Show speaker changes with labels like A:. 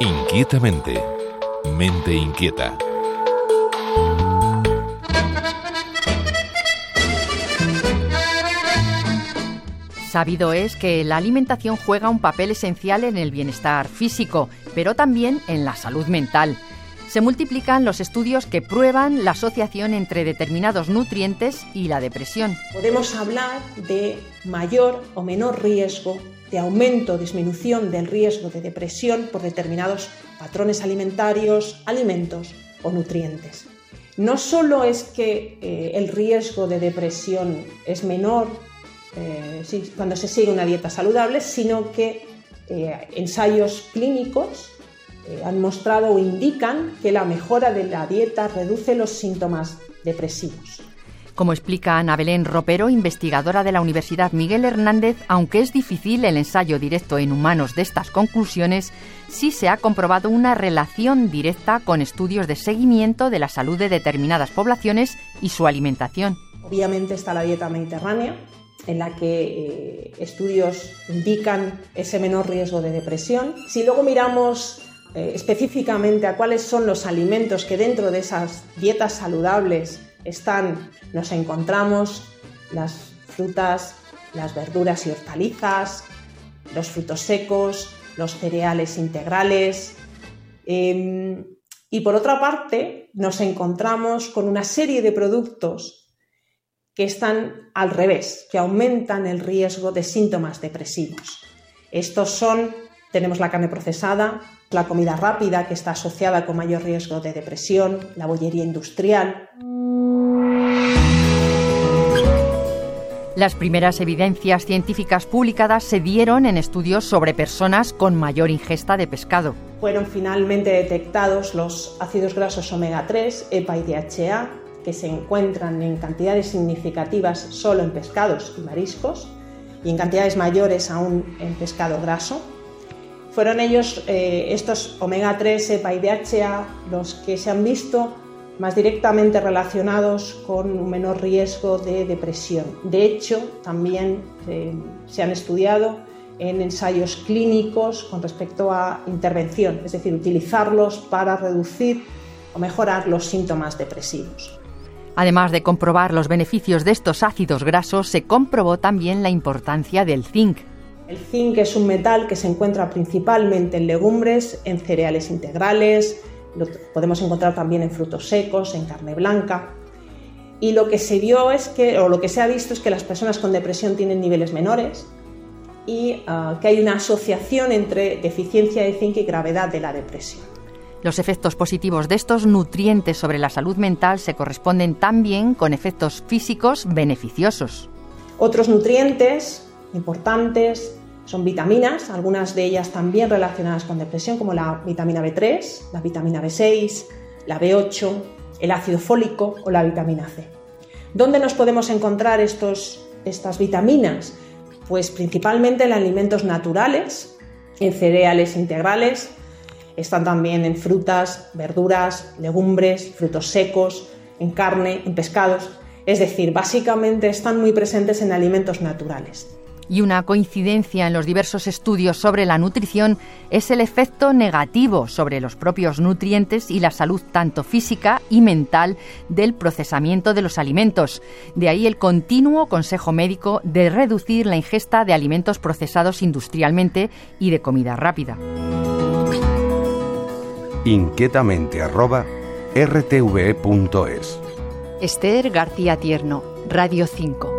A: Inquietamente. Mente inquieta.
B: Sabido es que la alimentación juega un papel esencial en el bienestar físico, pero también en la salud mental. Se multiplican los estudios que prueban la asociación entre determinados nutrientes y la depresión.
C: Podemos hablar de mayor o menor riesgo de aumento o disminución del riesgo de depresión por determinados patrones alimentarios, alimentos o nutrientes. No solo es que eh, el riesgo de depresión es menor eh, cuando se sigue una dieta saludable, sino que eh, ensayos clínicos han mostrado o indican que la mejora de la dieta reduce los síntomas depresivos.
B: Como explica Ana Belén Ropero, investigadora de la Universidad Miguel Hernández, aunque es difícil el ensayo directo en humanos de estas conclusiones, sí se ha comprobado una relación directa con estudios de seguimiento de la salud de determinadas poblaciones y su alimentación.
C: Obviamente está la dieta mediterránea, en la que eh, estudios indican ese menor riesgo de depresión. Si luego miramos eh, específicamente a cuáles son los alimentos que dentro de esas dietas saludables están, nos encontramos las frutas, las verduras y hortalizas, los frutos secos, los cereales integrales. Em, y por otra parte, nos encontramos con una serie de productos que están al revés, que aumentan el riesgo de síntomas depresivos. Estos son, tenemos la carne procesada, la comida rápida que está asociada con mayor riesgo de depresión, la bollería industrial.
B: Las primeras evidencias científicas publicadas se dieron en estudios sobre personas con mayor ingesta de pescado.
C: Fueron finalmente detectados los ácidos grasos omega 3, EPA y DHA, que se encuentran en cantidades significativas solo en pescados y mariscos y en cantidades mayores aún en pescado graso. Fueron ellos, eh, estos omega 3, EPA y DHA, los que se han visto más directamente relacionados con un menor riesgo de depresión. De hecho, también eh, se han estudiado en ensayos clínicos con respecto a intervención, es decir, utilizarlos para reducir o mejorar los síntomas depresivos.
B: Además de comprobar los beneficios de estos ácidos grasos, se comprobó también la importancia del zinc.
C: El zinc es un metal que se encuentra principalmente en legumbres, en cereales integrales, lo podemos encontrar también en frutos secos, en carne blanca. Y lo que se vio es que, o lo que se ha visto es que las personas con depresión tienen niveles menores y ah, que hay una asociación entre deficiencia de zinc y gravedad de la depresión.
B: Los efectos positivos de estos nutrientes sobre la salud mental se corresponden también con efectos físicos beneficiosos.
C: Otros nutrientes importantes son vitaminas, algunas de ellas también relacionadas con depresión, como la vitamina B3, la vitamina B6, la B8, el ácido fólico o la vitamina C. ¿Dónde nos podemos encontrar estos, estas vitaminas? Pues principalmente en alimentos naturales, en cereales integrales, están también en frutas, verduras, legumbres, frutos secos, en carne, en pescados. Es decir, básicamente están muy presentes en alimentos naturales.
B: Y una coincidencia en los diversos estudios sobre la nutrición es el efecto negativo sobre los propios nutrientes y la salud tanto física y mental del procesamiento de los alimentos. De ahí el continuo consejo médico de reducir la ingesta de alimentos procesados industrialmente y de comida rápida
D: inquietamente arroba rtve.es.
B: Esther García Tierno, Radio 5.